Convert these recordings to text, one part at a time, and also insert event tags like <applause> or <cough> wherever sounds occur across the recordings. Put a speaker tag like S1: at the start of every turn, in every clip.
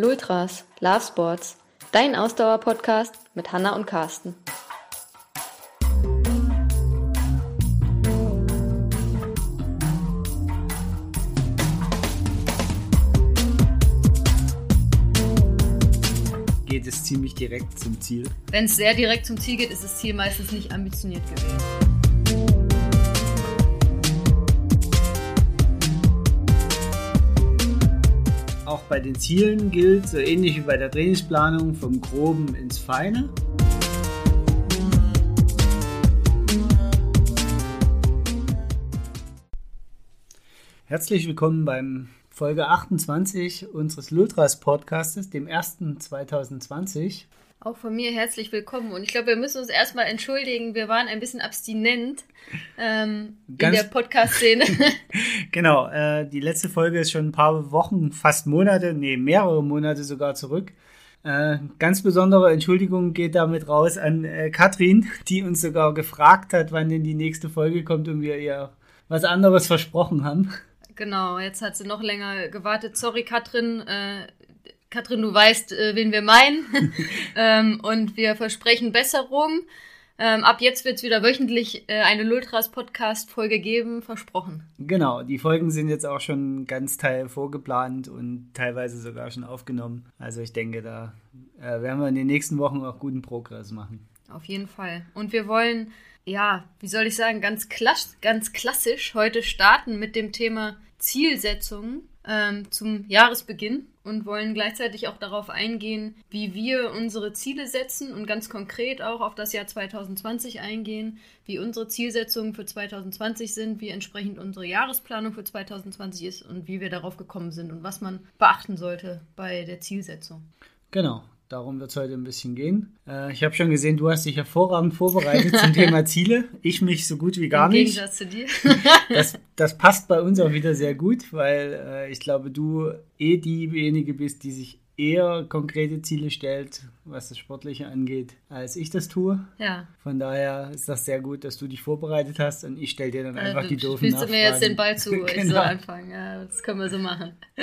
S1: Lultras, Love Sports, dein Ausdauer-Podcast mit Hanna und Carsten.
S2: Geht es ziemlich direkt zum Ziel?
S3: Wenn es sehr direkt zum Ziel geht, ist das Ziel meistens nicht ambitioniert gewesen.
S2: Bei den Zielen gilt, so ähnlich wie bei der Trainingsplanung, vom Groben ins Feine. Herzlich willkommen beim Folge 28 unseres Lultras Podcastes, dem ersten 2020.
S3: Auch von mir herzlich willkommen. Und ich glaube, wir müssen uns erstmal entschuldigen. Wir waren ein bisschen abstinent ähm, in der Podcast-Szene. <laughs>
S2: Genau, äh, die letzte Folge ist schon ein paar Wochen, fast Monate, nee, mehrere Monate sogar zurück. Äh, ganz besondere Entschuldigung geht damit raus an äh, Katrin, die uns sogar gefragt hat, wann denn die nächste Folge kommt und wir ihr was anderes versprochen haben.
S3: genau, jetzt hat sie noch länger gewartet. Sorry, Katrin. Äh, Katrin, du weißt, äh, wen wir meinen. <laughs> ähm, und wir versprechen Besserung. Ähm, ab jetzt wird es wieder wöchentlich äh, eine Lultras-Podcast-Folge geben. Versprochen.
S2: Genau, die Folgen sind jetzt auch schon ganz teil vorgeplant und teilweise sogar schon aufgenommen. Also ich denke, da äh, werden wir in den nächsten Wochen auch guten Progress machen.
S3: Auf jeden Fall. Und wir wollen, ja, wie soll ich sagen, ganz, klass ganz klassisch heute starten mit dem Thema Zielsetzungen ähm, zum Jahresbeginn und wollen gleichzeitig auch darauf eingehen, wie wir unsere Ziele setzen und ganz konkret auch auf das Jahr 2020 eingehen, wie unsere Zielsetzungen für 2020 sind, wie entsprechend unsere Jahresplanung für 2020 ist und wie wir darauf gekommen sind und was man beachten sollte bei der Zielsetzung.
S2: Genau, darum wird es heute ein bisschen gehen. Äh, ich habe schon gesehen, du hast dich hervorragend vorbereitet zum Thema <laughs> Ziele. Ich mich so gut wie gar
S3: Im
S2: nicht.
S3: Gegensatz zu dir. <laughs>
S2: Das, das passt bei uns auch wieder sehr gut, weil äh, ich glaube, du eh diejenige bist, die sich eher konkrete Ziele stellt, was das Sportliche angeht, als ich das tue.
S3: ja.
S2: Von daher ist das sehr gut, dass du dich vorbereitet hast und ich stelle dir dann einfach
S3: Äh,
S2: die doofen
S3: spielst du mir jetzt den Ball zu, <laughs> ich
S2: genau.
S3: soll anfangen. Ja, das können wir so machen. <laughs>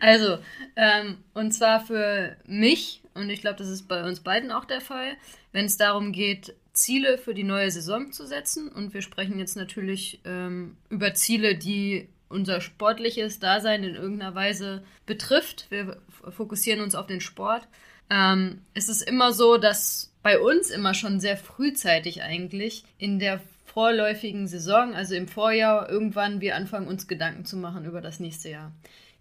S3: Also, ähm, und zwar für mich, und ich glaube, das ist bei uns beiden auch der Fall, wenn es darum geht, Ziele für die neue Saison zu setzen. Und wir sprechen jetzt natürlich ähm, über Ziele, die unser sportliches Dasein in irgendeiner Weise betrifft. Wir fokussieren uns auf den Sport. Ähm, es ist immer so, dass bei uns immer schon sehr frühzeitig eigentlich in der vorläufigen Saison, also im Vorjahr, irgendwann wir anfangen, uns Gedanken zu machen über das nächste Jahr.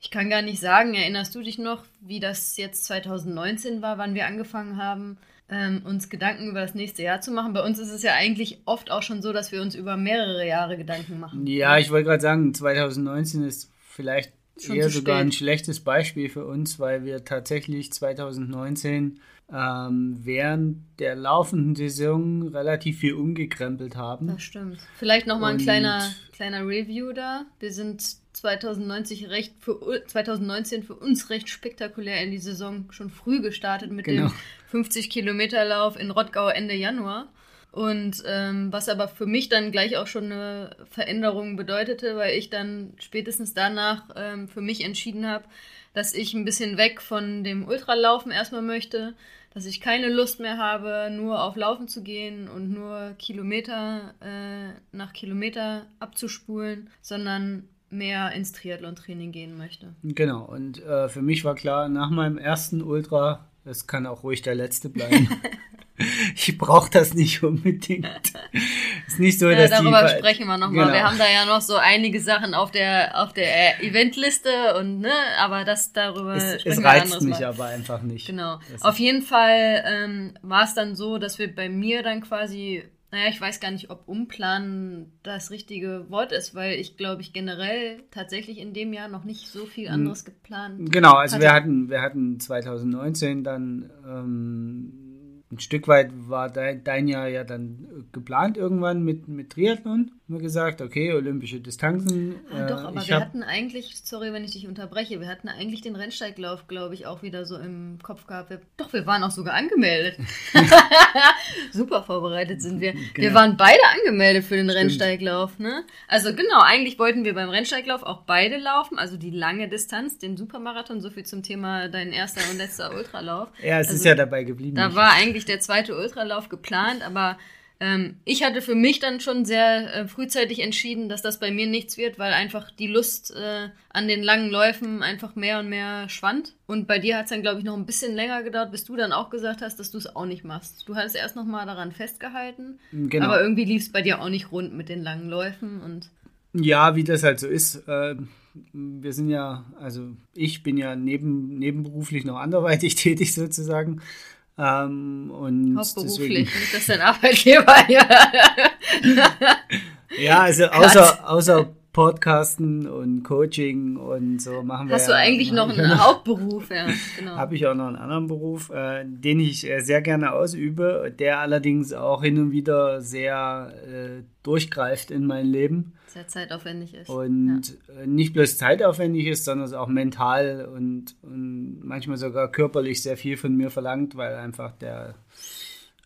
S3: Ich kann gar nicht sagen, erinnerst du dich noch, wie das jetzt 2019 war, wann wir angefangen haben, ähm, uns Gedanken über das nächste Jahr zu machen? Bei uns ist es ja eigentlich oft auch schon so, dass wir uns über mehrere Jahre Gedanken machen.
S2: Ja, ich wollte gerade sagen, 2019 ist vielleicht
S3: Schon
S2: eher sogar ein schlechtes Beispiel für uns, weil wir tatsächlich 2019 ähm, während der laufenden Saison relativ viel umgekrempelt haben.
S3: Das stimmt. Vielleicht nochmal ein kleiner, kleiner Review da. Wir sind 2019 recht für, u- 2019 für uns recht spektakulär in die Saison schon früh gestartet mit
S2: Genau.
S3: dem 50-Kilometer-Lauf in Rottgau Ende Januar. Und ähm, was aber für mich dann gleich auch schon eine Veränderung bedeutete, weil ich dann spätestens danach ähm, für mich entschieden habe, dass ich ein bisschen weg von dem Ultralaufen erstmal möchte, dass ich keine Lust mehr habe, nur auf Laufen zu gehen und nur Kilometer äh, nach Kilometer abzuspulen, sondern mehr ins Triathlon-Training gehen möchte.
S2: Genau, und äh, für mich war klar, nach meinem ersten Ultra, das kann auch ruhig der letzte bleiben. <laughs> ich brauche das nicht unbedingt. ist nicht so,
S3: Ja,
S2: dass
S3: darüber
S2: die.
S3: sprechen wir nochmal.
S2: Genau.
S3: Wir haben da ja noch so einige Sachen auf der auf der Eventliste und ne, aber das darüber
S2: Es,
S3: sprechen
S2: es
S3: wir
S2: reizt mich
S3: Mal.
S2: aber einfach nicht.
S3: Genau.
S2: Das
S3: Auf jeden Fall ähm, war es dann so, dass wir bei mir dann quasi, naja, ich weiß gar nicht, ob umplanen das richtige Wort ist, weil ich glaube, ich generell tatsächlich in dem Jahr noch nicht so viel anderes geplant.
S2: Genau, also
S3: hatte.
S2: wir hatten, wir hatten 2019 dann ähm, ein Stück weit war dein, dein Jahr ja dann geplant irgendwann mit, mit Triathlon. Wir gesagt, okay, olympische Distanzen.
S3: Ah, doch,
S2: äh,
S3: aber
S2: ich
S3: wir hatten eigentlich, sorry, wenn ich dich unterbreche, wir hatten eigentlich den Rennsteiglauf, glaube ich, auch wieder so im Kopf gehabt. Wir, doch, wir waren auch sogar angemeldet. <laughs> Super vorbereitet sind wir. Wir
S2: Genau.
S3: waren beide angemeldet für den Rennsteiglauf, ne? Also genau, eigentlich wollten wir beim Rennsteiglauf auch beide laufen, also die lange Distanz, den Supermarathon, so viel zum Thema dein erster und letzter Ultralauf.
S2: ja, es ist
S3: also
S2: ja dabei geblieben.
S3: Da war eigentlich der zweite Ultralauf geplant, aber ähm, ich hatte für mich dann schon sehr äh, frühzeitig entschieden, dass das bei mir nichts wird, weil einfach die Lust äh, an den langen Läufen einfach mehr und mehr schwand. Und bei dir hat es dann, glaube ich, noch ein bisschen länger gedauert, bis du dann auch gesagt hast, dass du es auch nicht machst. Du hattest erst noch mal daran festgehalten,
S2: Genau.
S3: aber irgendwie lief es bei dir auch nicht rund mit den langen Läufen und
S2: Ja, wie das halt so ist. ähm, wir sind ja, also ich bin ja neben, nebenberuflich noch anderweitig <laughs> tätig sozusagen. Ähm, und
S3: hauptberuflich, nicht dass dein Arbeitgeber ja. <laughs>
S2: Deswegen, ja, also außer, außer Podcasten und Coaching und so machen wir.
S3: Hast du
S2: ja-
S3: eigentlich noch einen <laughs> Hauptberuf, ja, genau.
S2: habe ich auch noch einen anderen Beruf, äh, den ich äh, sehr gerne ausübe, der allerdings auch hin und wieder sehr äh, durchgreift in mein Leben
S3: Sehr zeitaufwendig ist.
S2: und äh, nicht bloß zeitaufwendig ist, sondern es auch mental und, und manchmal sogar körperlich sehr viel von mir verlangt, weil einfach der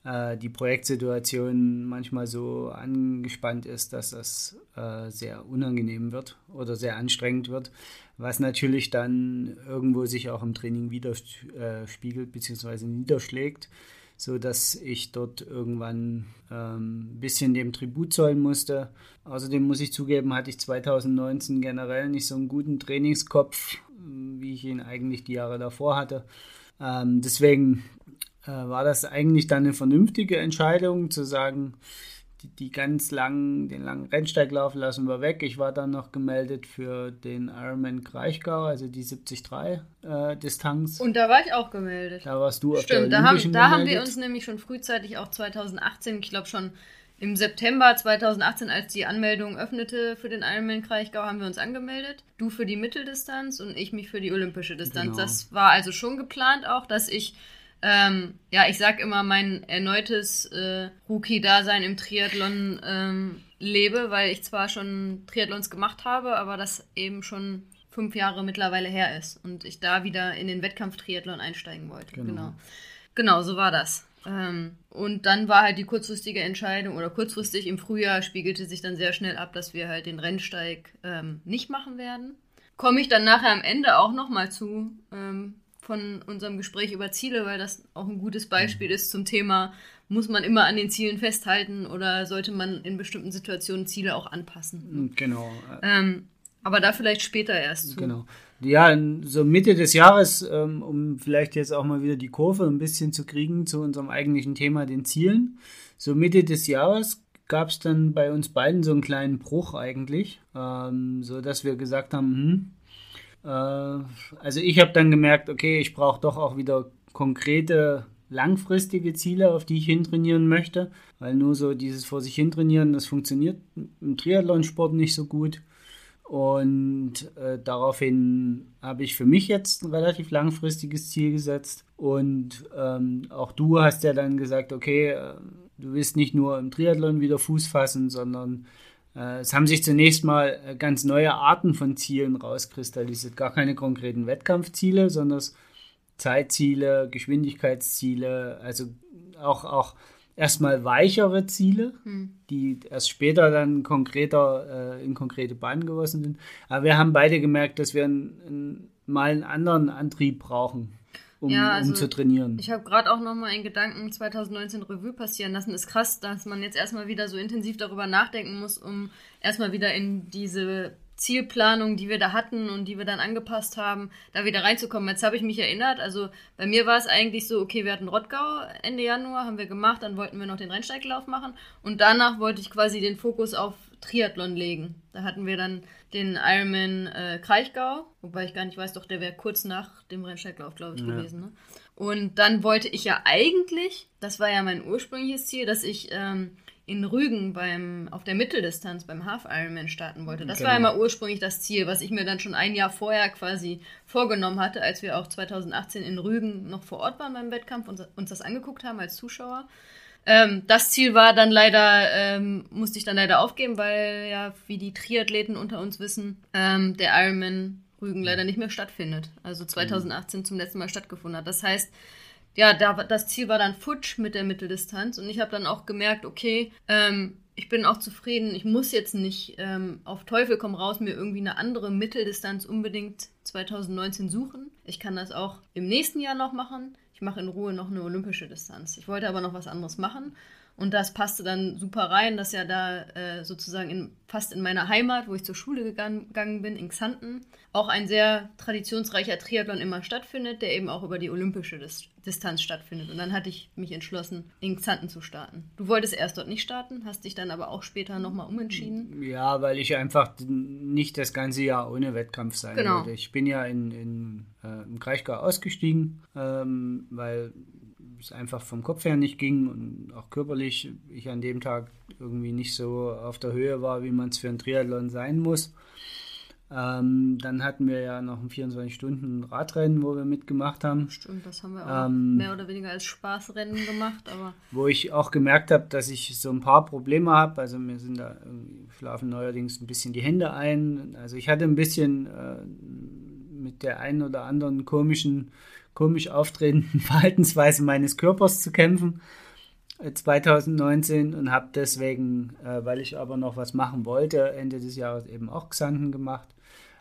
S2: äh, die Projektsituation manchmal so angespannt ist, dass das äh, sehr unangenehm wird oder sehr anstrengend wird, was natürlich dann irgendwo sich auch im Training widerspiegelt bzw. niederschlägt, so dass ich dort irgendwann ähm, ein bisschen dem Tribut zollen musste. Außerdem muss ich zugeben, hatte ich 2019 generell nicht so einen guten Trainingskopf, wie ich ihn eigentlich die Jahre davor hatte. Ähm, deswegen äh, war das eigentlich dann eine vernünftige Entscheidung zu sagen, die, die ganz langen, den langen Rennsteiglauf lassen wir weg. Ich war dann noch gemeldet für den Ironman Kraichgau, also die 73 äh, Distanz.
S3: Und da war ich auch gemeldet.
S2: da warst du auf
S3: Stimmt,
S2: der
S3: da, haben, da haben wir uns nämlich schon frühzeitig auch 2018, ich glaube schon im September 2018, als die Anmeldung öffnete für den Ironman Kraichgau, haben wir uns angemeldet. Du für die Mitteldistanz und ich mich für die olympische Distanz.
S2: Genau.
S3: Das war also schon geplant auch, dass ich, ähm, ja, ich sag immer, mein erneutes äh, Rookie-Dasein im Triathlon ähm, lebe, weil ich zwar schon Triathlons gemacht habe, aber das eben schon fünf Jahre mittlerweile her ist und ich da wieder in den Wettkampf-Triathlon einsteigen wollte.
S2: Genau.
S3: genau. Genau, so war das. Ähm, und dann war halt die kurzfristige Entscheidung oder kurzfristig im Frühjahr spiegelte sich dann sehr schnell ab, dass wir halt den Rennsteig ähm, nicht machen werden. Komme ich dann nachher am Ende auch nochmal zu ähm, von unserem Gespräch über Ziele, weil das auch ein gutes Beispiel ist zum Thema, muss man immer an den Zielen festhalten oder sollte man in bestimmten Situationen Ziele auch anpassen.
S2: Genau.
S3: Ähm, aber da vielleicht später erst zu.
S2: Genau. Ja, so Mitte des Jahres, ähm, um vielleicht jetzt auch mal wieder die Kurve ein bisschen zu kriegen zu unserem eigentlichen Thema, den Zielen. So Mitte des Jahres gab es dann bei uns beiden so einen kleinen Bruch eigentlich, ähm, so dass wir gesagt haben, hm, also ich habe dann gemerkt, okay, ich brauche doch auch wieder konkrete langfristige Ziele, auf die ich hintrainieren möchte, weil nur so dieses vor sich hintrainieren, das funktioniert im Triathlonsport nicht so gut. Und äh, daraufhin habe ich für mich jetzt ein relativ langfristiges Ziel gesetzt. Und ähm, auch du hast ja dann gesagt, okay, äh, du willst nicht nur im Triathlon wieder Fuß fassen, sondern äh, es haben sich zunächst mal äh, ganz neue Arten von Zielen rauskristallisiert. Gar keine konkreten Wettkampfziele, sondern Zeitziele, Geschwindigkeitsziele, also auch, auch erstmal weichere Ziele, die erst später dann konkreter äh, in konkrete Bahnen gegossen sind. Aber wir haben beide gemerkt, dass wir einen, einen, mal einen anderen Antrieb brauchen, um,
S3: Ja, also
S2: um zu trainieren.
S3: Ich habe gerade auch nochmal in Gedanken 2019 Revue passieren lassen. Ist krass, dass man jetzt erstmal wieder so intensiv darüber nachdenken muss, um erstmal wieder in diese Zielplanung, die wir da hatten und die wir dann angepasst haben, da wieder reinzukommen. Jetzt habe ich mich erinnert, also bei mir war es eigentlich so, okay, wir hatten Rottgau Ende Januar, haben wir gemacht, dann wollten wir noch den Rennsteiglauf machen und danach wollte ich quasi den Fokus auf Triathlon legen. Da hatten wir dann den Ironman äh, Kraichgau, wobei ich gar nicht weiß, doch der wäre kurz nach dem Rennsteiglauf, glaube ich,
S2: Ja.
S3: gewesen. Ne? Und dann wollte ich ja eigentlich, das war ja mein ursprüngliches Ziel, dass ich ähm, in Rügen beim, auf der Mitteldistanz beim Half Ironman starten wollte. Das war
S2: Genau.
S3: immer ursprünglich das Ziel, was ich mir dann schon ein Jahr vorher quasi vorgenommen hatte, als wir auch 2018 in Rügen noch vor Ort waren beim Wettkampf und uns das angeguckt haben als Zuschauer. Ähm, das Ziel war dann leider, ähm, musste ich dann leider aufgeben, weil ja, wie die Triathleten unter uns wissen, ähm, der Ironman Rügen leider nicht mehr stattfindet. Also 2018 zum letzten Mal stattgefunden hat. Das heißt, ja, da, das Ziel war dann futsch mit der Mitteldistanz und ich habe dann auch gemerkt, okay, ähm, ich bin auch zufrieden. Ich muss jetzt nicht ähm, auf Teufel komm raus mir irgendwie eine andere Mitteldistanz unbedingt 2019 suchen. Ich kann das auch im nächsten Jahr noch machen. Ich mache in Ruhe noch eine olympische Distanz. Ich wollte aber noch was anderes machen und das passte dann super rein, dass ja da äh, sozusagen in, fast in meiner Heimat, wo ich zur Schule gegangen, gegangen bin, in Xanten, auch ein sehr traditionsreicher Triathlon immer stattfindet, der eben auch über die olympische Dis Distanz stattfindet. Und dann hatte ich mich entschlossen, in Xanten zu starten. Du wolltest erst dort nicht starten, hast dich dann aber auch später nochmal umentschieden.
S2: Ja, weil ich einfach nicht das ganze Jahr ohne Wettkampf sein genau. wollte. Ich bin ja in, in, äh, im Kraichgau ausgestiegen, ähm, weil es einfach vom Kopf her nicht ging und auch körperlich ich an dem Tag irgendwie nicht so auf der Höhe war, wie man es für ein Triathlon sein muss. Ähm, dann hatten wir ja noch ein 24-Stunden-Radrennen, wo wir mitgemacht haben.
S3: Stimmt, das haben wir auch ähm, mehr oder weniger als Spaßrennen gemacht. Aber
S2: wo ich auch gemerkt habe, dass ich so ein paar Probleme habe. Also mir sind da schlafen neuerdings ein bisschen die Hände ein. Also ich hatte ein bisschen äh, mit der einen oder anderen komischen komisch auftretenden <laughs> Verhaltensweise meines Körpers zu kämpfen 2019 äh, und habe deswegen, äh, weil ich aber noch was machen wollte, Ende des Jahres eben auch Xanten gemacht.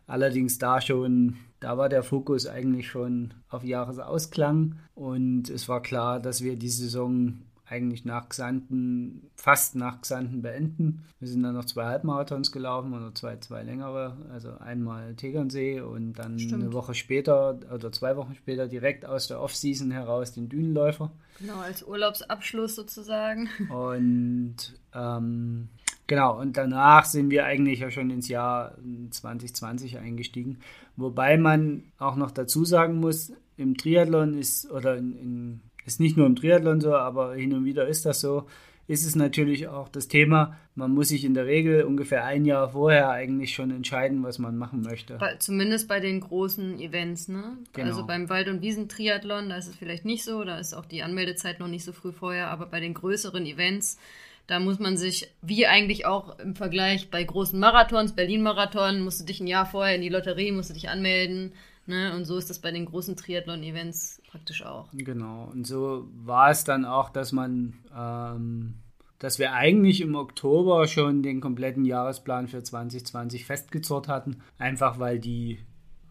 S2: Allerdings da schon, da war der Fokus eigentlich schon auf Jahresausklang und es war klar, dass wir die Saison eigentlich nach Xanten, fast nach Xanten beenden. Wir sind dann noch zwei Halbmarathons gelaufen oder zwei, zwei längere, also einmal Tegernsee und dann Stimmt. eine Woche später oder zwei Wochen später direkt aus der Offseason heraus den Dünenläufer.
S3: Genau, als Urlaubsabschluss sozusagen. <laughs>
S2: Und ähm, genau, und danach sind wir eigentlich ja schon ins Jahr 2020 eingestiegen. Wobei man auch noch dazu sagen muss, im Triathlon ist oder in, in ist nicht nur im Triathlon so, aber hin und wieder ist das so. Ist es natürlich auch das Thema, man muss sich in der Regel ungefähr ein Jahr vorher eigentlich schon entscheiden, was man machen möchte.
S3: Bei, zumindest bei den großen Events, ne? Genau. Also beim Wald- und Wiesentriathlon, da ist es vielleicht nicht so, da ist auch die Anmeldezeit noch nicht so früh vorher, aber bei den größeren Events, da muss man sich, wie eigentlich auch im Vergleich bei großen Marathons, Berlin-Marathon, musst du dich ein Jahr vorher in die Lotterie, musst du dich anmelden. Ne? Und so ist das bei den großen Triathlon-Events praktisch auch.
S2: Genau. Und so war es dann auch, dass man, ähm, dass wir eigentlich im Oktober schon den kompletten Jahresplan für 2020 festgezurrt hatten. Einfach weil die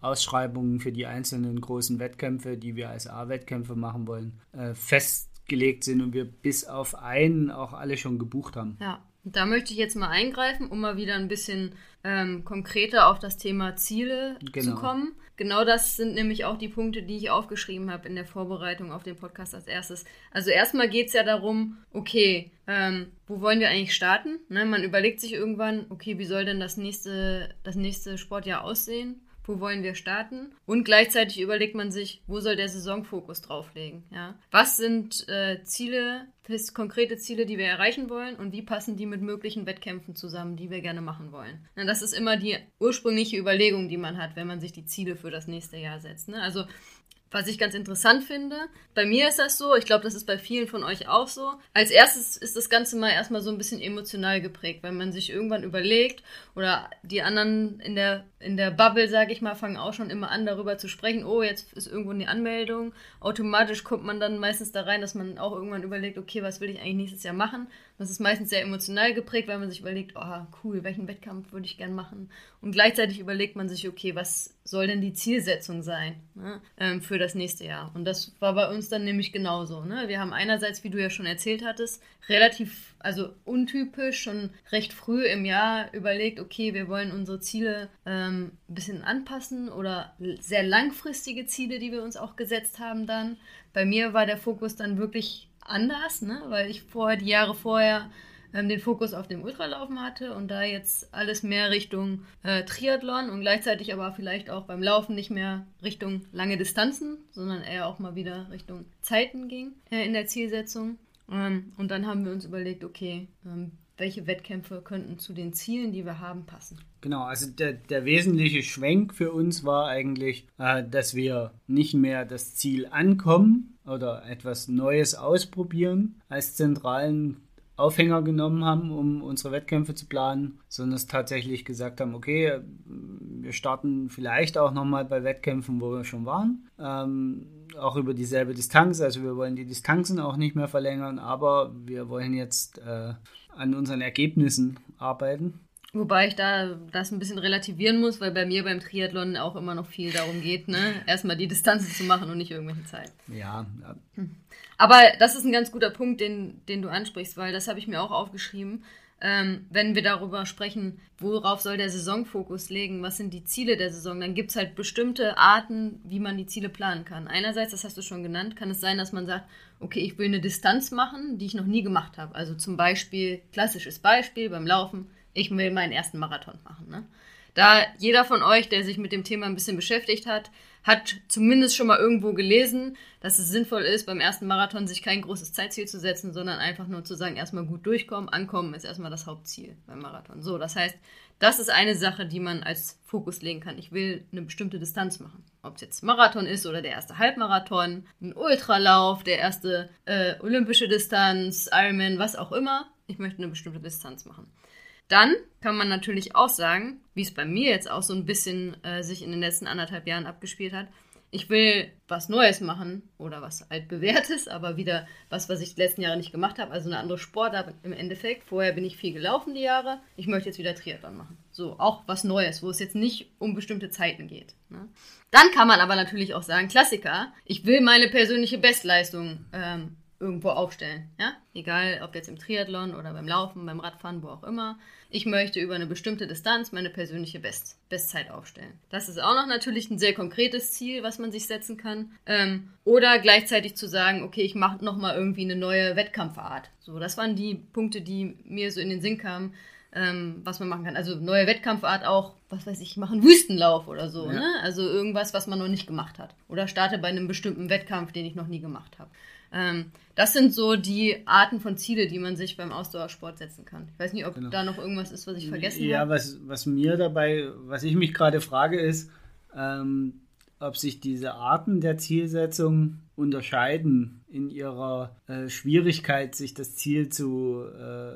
S2: Ausschreibungen für die einzelnen großen Wettkämpfe, die wir als A-Wettkämpfe machen wollen, äh, festgelegt sind und wir bis auf einen auch alle schon gebucht haben.
S3: Ja, da möchte ich jetzt mal eingreifen, um mal wieder ein bisschen ähm, konkreter auf das Thema Ziele genau. zu kommen. Genau das sind nämlich auch die Punkte, die ich aufgeschrieben habe in der Vorbereitung auf den Podcast als erstes. Also erstmal geht es ja darum, okay, ähm, wo wollen wir eigentlich starten? Ne, man überlegt sich irgendwann, okay, wie soll denn das nächste, das nächste Sportjahr aussehen? Wo wollen wir starten? Und gleichzeitig überlegt man sich, wo soll der Saisonfokus drauflegen? Ja? Was sind äh, Ziele, konkrete Ziele, die wir erreichen wollen und wie passen die mit möglichen Wettkämpfen zusammen, die wir gerne machen wollen? Na, das ist immer die ursprüngliche Überlegung, die man hat, wenn man sich die Ziele für das nächste Jahr setzt. Ne? Also was ich ganz interessant finde. Bei mir ist das so, ich glaube, das ist bei vielen von euch auch so. Als erstes ist das Ganze mal erstmal so ein bisschen emotional geprägt, weil man sich irgendwann überlegt oder die anderen in der, in der Bubble, sage ich mal, fangen auch schon immer an, darüber zu sprechen, oh, jetzt ist irgendwo eine Anmeldung. Automatisch kommt man dann meistens da rein, dass man auch irgendwann überlegt, okay, was will ich eigentlich nächstes Jahr machen? Das ist meistens sehr emotional geprägt, weil man sich überlegt, oh, cool, welchen Wettkampf würde ich gern machen? Und gleichzeitig überlegt man sich, okay, was soll denn die Zielsetzung sein ne, ähm, für das nächste Jahr? Und das war bei uns dann nämlich genauso. Ne? Wir haben einerseits, wie du ja schon erzählt hattest, relativ, also untypisch, schon recht früh im Jahr überlegt, okay, wir wollen unsere Ziele ähm, ein bisschen anpassen oder sehr langfristige Ziele, die wir uns auch gesetzt haben dann. Bei mir war der Fokus dann wirklich anders, ne? weil ich vorher, die Jahre vorher, ähm, den Fokus auf dem Ultralaufen hatte und da jetzt alles mehr Richtung äh, Triathlon und gleichzeitig aber vielleicht auch beim Laufen nicht mehr Richtung lange Distanzen, sondern eher auch mal wieder Richtung Zeiten ging äh, in der Zielsetzung. Ähm, und dann haben wir uns überlegt, okay, ähm, welche Wettkämpfe könnten zu den Zielen, die wir haben, passen.
S2: Genau, also der, der wesentliche Schwenk für uns war eigentlich, äh, dass wir nicht mehr das Ziel ankommen, oder etwas Neues ausprobieren als zentralen Aufhänger genommen haben, um unsere Wettkämpfe zu planen, sondern es tatsächlich gesagt haben, okay, wir starten vielleicht auch nochmal bei Wettkämpfen, wo wir schon waren, ähm, auch über dieselbe Distanz, also wir wollen die Distanzen auch nicht mehr verlängern, aber wir wollen jetzt äh, an unseren Ergebnissen arbeiten
S3: Wobei ich da das ein bisschen relativieren muss, weil bei mir beim Triathlon auch immer noch viel darum geht, ne? erstmal die Distanzen zu machen und nicht irgendwelche Zeit.
S2: Ja. ja.
S3: Hm. Aber das ist ein ganz guter Punkt, den, den du ansprichst, weil das habe ich mir auch aufgeschrieben. Ähm, wenn wir darüber sprechen, worauf soll der Saisonfokus legen, was sind die Ziele der Saison, dann gibt es halt bestimmte Arten, wie man die Ziele planen kann. Einerseits, das hast du schon genannt, kann es sein, dass man sagt, okay, ich will eine Distanz machen, die ich noch nie gemacht habe. Also zum Beispiel, klassisches Beispiel beim Laufen, ich will meinen ersten Marathon machen. Ne? Da jeder von euch, der sich mit dem Thema ein bisschen beschäftigt hat, hat zumindest schon mal irgendwo gelesen, dass es sinnvoll ist, beim ersten Marathon sich kein großes Zeitziel zu setzen, sondern einfach nur zu sagen, erstmal gut durchkommen, ankommen ist erstmal das Hauptziel beim Marathon. So, das heißt, das ist eine Sache, die man als Fokus legen kann. Ich will eine bestimmte Distanz machen. Ob es jetzt Marathon ist oder der erste Halbmarathon, ein Ultralauf, der erste äh, olympische Distanz, Ironman, was auch immer. Ich möchte eine bestimmte Distanz machen. Dann kann man natürlich auch sagen, wie es bei mir jetzt auch so ein bisschen äh, sich in den letzten anderthalb Jahren abgespielt hat, ich will was Neues machen oder was altbewährtes, <laughs> aber wieder was, was ich die letzten Jahre nicht gemacht habe, also eine andere Sportart im Endeffekt. Vorher bin ich viel gelaufen die Jahre, ich möchte jetzt wieder Triathlon machen. So, auch was Neues, wo es jetzt nicht um bestimmte Zeiten geht. Ne? Dann kann man aber natürlich auch sagen, Klassiker, ich will meine persönliche Bestleistung ähm, irgendwo aufstellen. Ja? Egal, ob jetzt im Triathlon oder beim Laufen, beim Radfahren, wo auch immer. Ich möchte über eine bestimmte Distanz meine persönliche Best Bestzeit aufstellen. Das ist auch noch natürlich ein sehr konkretes Ziel, was man sich setzen kann. Ähm, oder gleichzeitig zu sagen, okay, ich mache nochmal irgendwie eine neue Wettkampfart. So, das waren die Punkte, die mir so in den Sinn kamen. Ähm, was man machen kann. Also neue Wettkampfart auch, was weiß ich, machen Wüstenlauf oder so. Ja. Ne? Also irgendwas, was man noch nicht gemacht hat. Oder starte bei einem bestimmten Wettkampf, den ich noch nie gemacht habe. Ähm, das sind so die Arten von Ziele, die man sich beim Ausdauersport setzen kann. Ich weiß nicht, ob genau. da noch irgendwas ist, was ich vergessen
S2: ja, habe. Ja, was, was mir dabei, was ich mich gerade frage, ist, ähm, ob sich diese Arten der Zielsetzung unterscheiden in ihrer äh, Schwierigkeit, sich das Ziel zu, äh,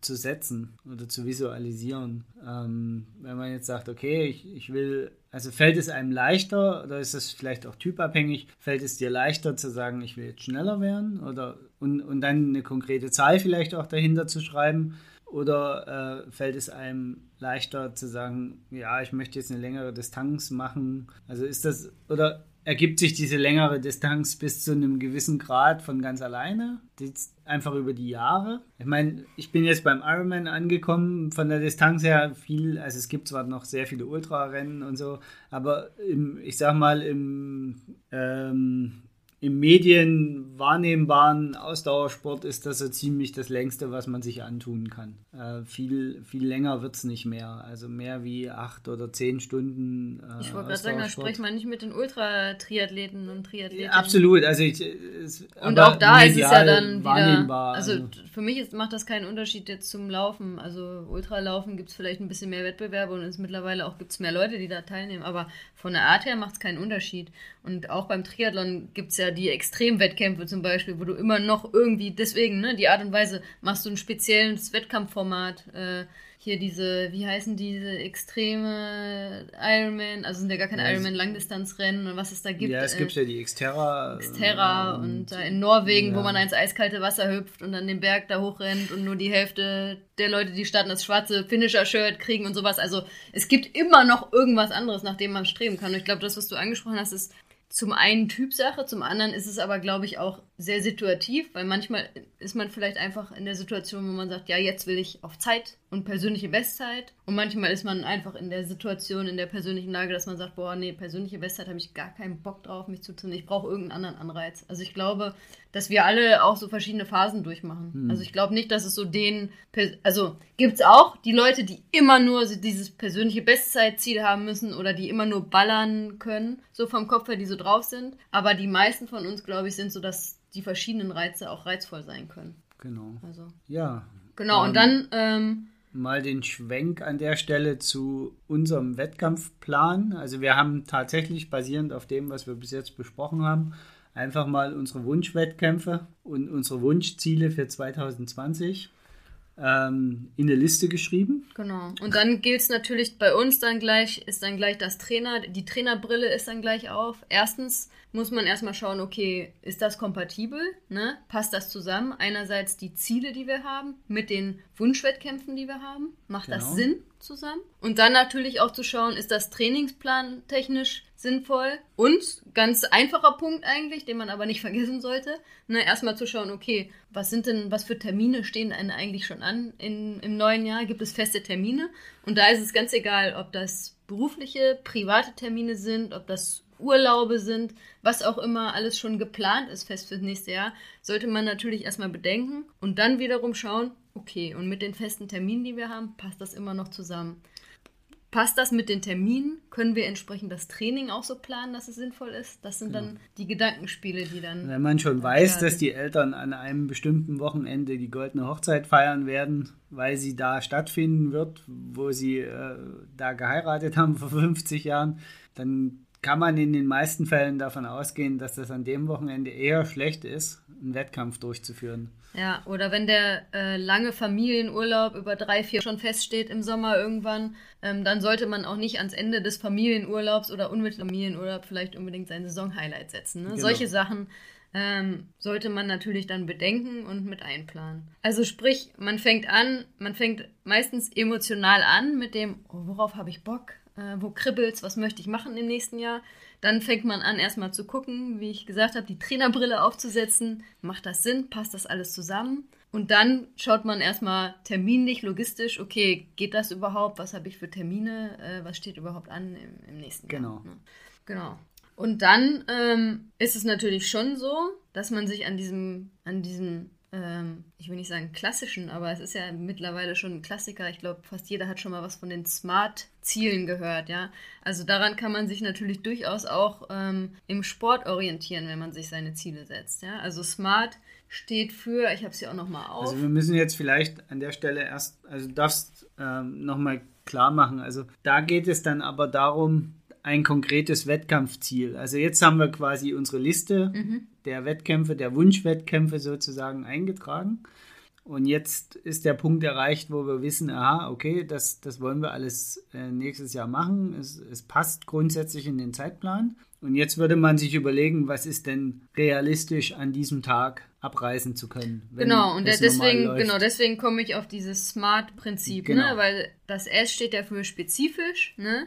S2: zu setzen oder zu visualisieren. Ähm, wenn man jetzt sagt, okay, ich, ich will also fällt es einem leichter oder ist es vielleicht auch typabhängig? Fällt es dir leichter zu sagen, ich will jetzt schneller werden oder und, und dann eine konkrete Zahl vielleicht auch dahinter zu schreiben? Oder äh, fällt es einem leichter zu sagen, ja, ich möchte jetzt eine längere Distanz machen? Also ist das oder ergibt sich diese längere Distanz bis zu einem gewissen Grad von ganz alleine? einfach über die Jahre. Ich meine, ich bin jetzt beim Ironman angekommen, von der Distanz her viel, also es gibt zwar noch sehr viele Ultrarennen und so, aber im, ich sag mal, im ähm, im Medien wahrnehmbaren Ausdauersport ist das so ziemlich das längste, was man sich antun kann. Äh, viel, viel länger wird es nicht mehr. Also mehr wie acht oder zehn Stunden.
S3: Äh, ich wollte gerade sagen, da spricht man nicht mit den Ultra-Triathleten und Triathleten.
S2: Absolut. Also ich, es,
S3: und auch da ist es ja dann wieder. Also, also, für mich ist, macht das keinen Unterschied jetzt zum Laufen. Also Ultralaufen gibt es vielleicht ein bisschen mehr Wettbewerbe und es mittlerweile auch gibt es mehr Leute, die da teilnehmen. Aber von der Art her macht es keinen Unterschied. Und auch beim Triathlon gibt es ja die Extremwettkämpfe zum Beispiel, wo du immer noch irgendwie, deswegen, ne, die Art und Weise, machst du ein spezielles Wettkampfformat. Äh, hier diese, wie heißen diese extreme Ironman, also sind ja gar keine ja, Ironman Langdistanzrennen und was es da gibt.
S2: Ja, es äh, gibt ja die Xterra.
S3: Xterra und, und da in Norwegen, ja. wo man ins eiskalte Wasser hüpft und dann den Berg da hochrennt und nur die Hälfte der Leute, die starten, das schwarze Finisher-Shirt kriegen und sowas. Also es gibt immer noch irgendwas anderes, nach dem man streben kann. Und ich glaube, das, was du angesprochen hast, ist zum einen Typsache, zum anderen ist es aber, glaube ich, auch sehr situativ, weil manchmal ist man vielleicht einfach in der Situation, wo man sagt, ja, jetzt will ich auf Zeit und persönliche Bestzeit. Und manchmal ist man einfach in der Situation, in der persönlichen Lage, dass man sagt, boah, nee, persönliche Bestzeit habe ich gar keinen Bock drauf, mich zu tun. Ich brauche irgendeinen anderen Anreiz. Also ich glaube, dass wir alle auch so verschiedene Phasen durchmachen. Hm. Also ich glaube nicht, dass es so den, also gibt es auch die Leute, die immer nur dieses persönliche Bestzeitziel haben müssen oder die immer nur ballern können, so vom Kopf her, die so drauf sind. Aber die meisten von uns, glaube ich, sind so, dass die verschiedenen Reize auch reizvoll sein können.
S2: Genau.
S3: Also.
S2: Ja.
S3: Genau, ähm, und dann ähm,
S2: mal den Schwenk an der Stelle zu unserem Wettkampfplan. Also wir haben tatsächlich basierend auf dem, was wir bis jetzt besprochen haben, einfach mal unsere Wunschwettkämpfe und unsere Wunschziele für 2020 ähm, in eine Liste geschrieben.
S3: Genau. Und dann gilt es natürlich bei uns dann gleich, ist dann gleich das Trainer, die Trainerbrille ist dann gleich auf. Erstens muss man erstmal schauen, okay, ist das kompatibel? Ne? Passt das zusammen? Einerseits die Ziele, die wir haben, mit den Wunschwettkämpfen, die wir haben. Macht genau. das Sinn zusammen? Und dann natürlich auch zu schauen, ist das Trainingsplan technisch sinnvoll? Und ganz einfacher Punkt eigentlich, den man aber nicht <laughs> vergessen sollte, ne, erstmal zu schauen, okay, was sind denn, was für Termine stehen denn eigentlich schon an in, im neuen Jahr? Gibt es feste Termine? Und da ist es ganz egal, ob das berufliche, private Termine sind, ob das Urlaube sind, was auch immer alles schon geplant ist fest fürs nächste Jahr, sollte man natürlich erstmal bedenken und dann wiederum schauen, okay, und mit den festen Terminen, die wir haben, passt das immer noch zusammen. Passt das mit den Terminen? Können wir entsprechend das Training auch so planen, dass es sinnvoll ist? Das sind dann die Gedankenspiele, die dann.
S2: Wenn man schon weiß, dass die Eltern an einem bestimmten Wochenende die goldene Hochzeit feiern werden, weil sie da stattfinden wird, wo sie äh, da geheiratet haben vor 50 Jahren, dann kann man in den meisten Fällen davon ausgehen, dass das an dem Wochenende eher schlecht ist, einen Wettkampf durchzuführen.
S3: Ja, oder wenn der äh, lange Familienurlaub über drei, vier schon feststeht im Sommer irgendwann, ähm, dann sollte man auch nicht ans Ende des Familienurlaubs oder unmittelbar Familienurlaub vielleicht unbedingt sein Saisonhighlight setzen. Ne? Genau. Solche Sachen ähm, sollte man natürlich dann bedenken und mit einplanen. Also sprich, man fängt an, man fängt meistens emotional an mit dem, oh, worauf habe ich Bock? Äh, wo kribbelt's, was möchte ich machen im nächsten Jahr. Dann fängt man an, erstmal zu gucken, wie ich gesagt habe, die Trainerbrille aufzusetzen. Macht das Sinn? Passt das alles zusammen? Und dann schaut man erstmal terminlich, logistisch, okay, geht das überhaupt? Was habe ich für Termine? Äh, was steht überhaupt an im, im nächsten
S2: genau.
S3: Jahr? Ne? Genau. Und dann ähm, ist es natürlich schon so, dass man sich an diesem, an diesem ähm, ich will nicht sagen klassischen, aber es ist ja mittlerweile schon ein Klassiker. Ich glaube, fast jeder hat schon mal was von den Smart-Zielen gehört, ja. Also daran kann man sich natürlich durchaus auch ähm, im Sport orientieren, wenn man sich seine Ziele setzt, ja. Also Smart steht für, ich habe es ja auch nochmal auf.
S2: Also wir müssen jetzt vielleicht an der Stelle erst, also du darfst ähm, nochmal klar machen, also da geht es dann aber darum, ein konkretes Wettkampfziel. Also jetzt haben wir quasi unsere Liste mhm. Der Wettkämpfe, der Wunschwettkämpfe sozusagen eingetragen. Und jetzt ist der Punkt erreicht, wo wir wissen, aha, okay, das, das wollen wir alles äh, nächstes Jahr machen. Es, es passt grundsätzlich in den Zeitplan. Und jetzt würde man sich überlegen, was ist denn realistisch an diesem Tag abreißen zu können.
S3: genau, und deswegen, genau, deswegen komme ich auf dieses Smart-Prinzip, ne? genau. ne? weil das S steht ja für spezifisch, ne?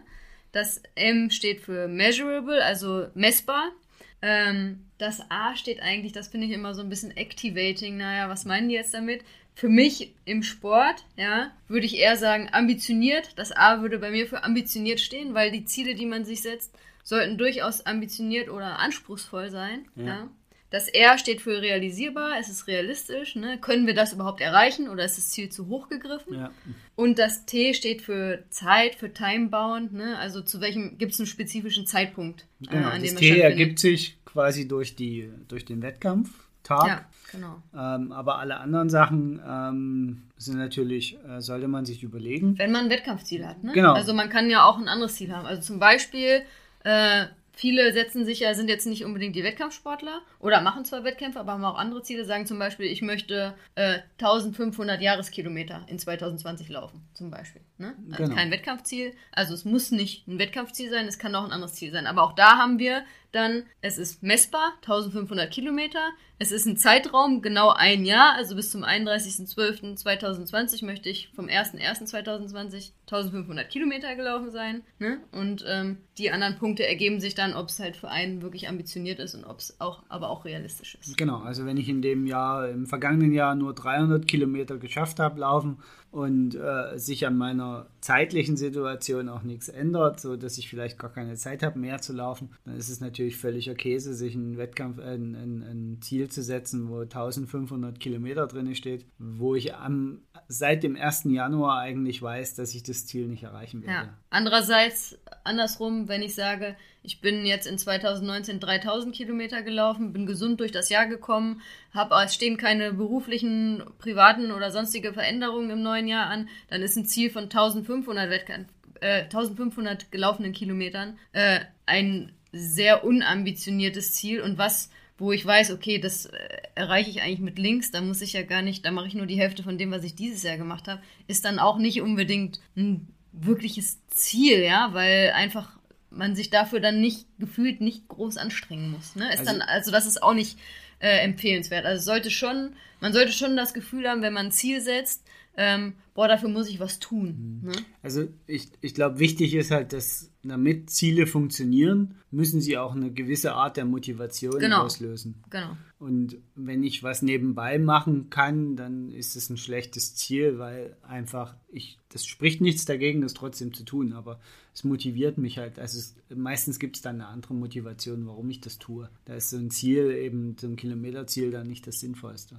S3: Das M steht für measurable, also messbar. Ähm, das A steht eigentlich, das finde ich immer so ein bisschen activating. Naja, was meinen die jetzt damit? Für mich im Sport, ja, würde ich eher sagen ambitioniert. Das A würde bei mir für ambitioniert stehen, weil die Ziele, die man sich setzt, sollten durchaus ambitioniert oder anspruchsvoll sein. Ja. ja. Das R steht für realisierbar, es ist realistisch. Ne? Können wir das überhaupt erreichen oder ist das Ziel zu hoch gegriffen? Ja. Und das T steht für Zeit, für Timebound. Ne? Also zu welchem gibt es einen spezifischen Zeitpunkt,
S2: äh, genau, an dem das T ergibt sich quasi durch, die, durch den Wettkampftag. Ja, genau. Ähm, aber alle anderen Sachen ähm, sind natürlich, äh, sollte man sich überlegen.
S3: Wenn man ein Wettkampfziel hat. Ne? Genau. Also man kann ja auch ein anderes Ziel haben. Also zum Beispiel äh, Viele setzen sich ja, sind jetzt nicht unbedingt die Wettkampfsportler oder machen zwar Wettkämpfe, aber haben auch andere Ziele. Sagen zum Beispiel, ich möchte äh, 1500 Jahreskilometer in 2020 laufen, zum Beispiel. Ne? Also genau. kein Wettkampfziel. Also es muss nicht ein Wettkampfziel sein, es kann auch ein anderes Ziel sein. Aber auch da haben wir dann, es ist messbar, 1500 Kilometer. Es ist ein Zeitraum, genau ein Jahr, also bis zum 31.12.2020 möchte ich vom 01.01.2020 1500 Kilometer gelaufen sein. Ne? Und ähm, die anderen Punkte ergeben sich dann, ob es halt für einen wirklich ambitioniert ist und ob es auch, aber auch realistisch ist.
S2: Genau, also wenn ich in dem Jahr, im vergangenen Jahr nur 300 Kilometer geschafft habe, laufen und äh, sich an meiner zeitlichen Situation auch nichts ändert, so dass ich vielleicht gar keine Zeit habe, mehr zu laufen, dann ist es natürlich völliger Käse, sich einen Wettkampf, äh, ein, ein, ein, Ziel zu setzen, wo 1500 Kilometer drin steht, wo ich am, seit dem 1. Januar eigentlich weiß, dass ich das Ziel nicht erreichen werde.
S3: Ja. Andererseits, andersrum, wenn ich sage, ich bin jetzt in 2019 3000 Kilometer gelaufen, bin gesund durch das Jahr gekommen, habe es stehen keine beruflichen, privaten oder sonstige Veränderungen im neuen Jahr an, dann ist ein Ziel von 1500 Wettkampf, äh, 1500 gelaufenen Kilometern äh, ein sehr unambitioniertes Ziel. Und was wo ich weiß, okay, das äh, erreiche ich eigentlich mit links, da muss ich ja gar nicht, da mache ich nur die Hälfte von dem, was ich dieses Jahr gemacht habe, ist dann auch nicht unbedingt ein wirkliches Ziel, ja, weil einfach man sich dafür dann nicht gefühlt nicht groß anstrengen muss. Ne? Ist also, dann, also das ist auch nicht äh, empfehlenswert. Also sollte schon, man sollte schon das Gefühl haben, wenn man ein Ziel setzt, ähm, boah, dafür muss ich was tun. Mhm. Ne?
S2: Also ich, ich glaube, wichtig ist halt, dass damit Ziele funktionieren, müssen sie auch eine gewisse Art der Motivation genau. auslösen.
S3: Genau.
S2: Und wenn ich was nebenbei machen kann, dann ist es ein schlechtes Ziel, weil einfach ich, das spricht nichts dagegen, das trotzdem zu tun, aber es motiviert mich halt. Also es, meistens gibt es dann eine andere Motivation, warum ich das tue. Da ist so ein Ziel, eben so ein Kilometerziel, dann nicht das Sinnvollste.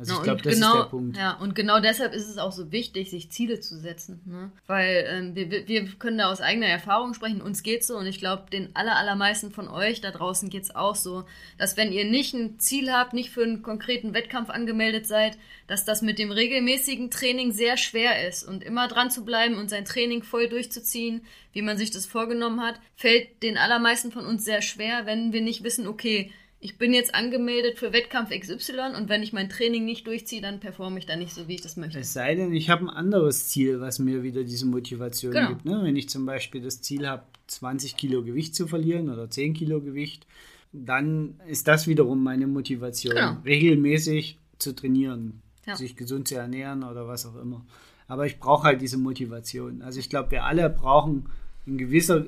S2: Also ich glaube, das
S3: genau,
S2: ist der Punkt.
S3: Ja, und genau deshalb ist es auch so wichtig, sich Ziele zu setzen. Ne? Weil ähm, wir, wir können da aus eigener Erfahrung sprechen, uns geht so und ich glaube, den aller, allermeisten von euch da draußen geht es auch so, dass wenn ihr nicht ein Ziel habt, nicht für einen konkreten Wettkampf angemeldet seid, dass das mit dem regelmäßigen Training sehr schwer ist und immer dran zu bleiben und sein Training voll durchzuziehen, wie man sich das vorgenommen hat, fällt den allermeisten von uns sehr schwer, wenn wir nicht wissen, okay, ich bin jetzt angemeldet für Wettkampf XY und wenn ich mein Training nicht durchziehe, dann performe ich da nicht so, wie ich das möchte.
S2: Es sei denn, ich habe ein anderes Ziel, was mir wieder diese Motivation genau. gibt. Ne? Wenn ich zum Beispiel das Ziel habe, 20 Kilo Gewicht zu verlieren oder 10 Kilo Gewicht, dann ist das wiederum meine Motivation, genau. regelmäßig zu trainieren, ja. sich gesund zu ernähren oder was auch immer. Aber ich brauche halt diese Motivation. Also ich glaube, wir alle brauchen in gewisser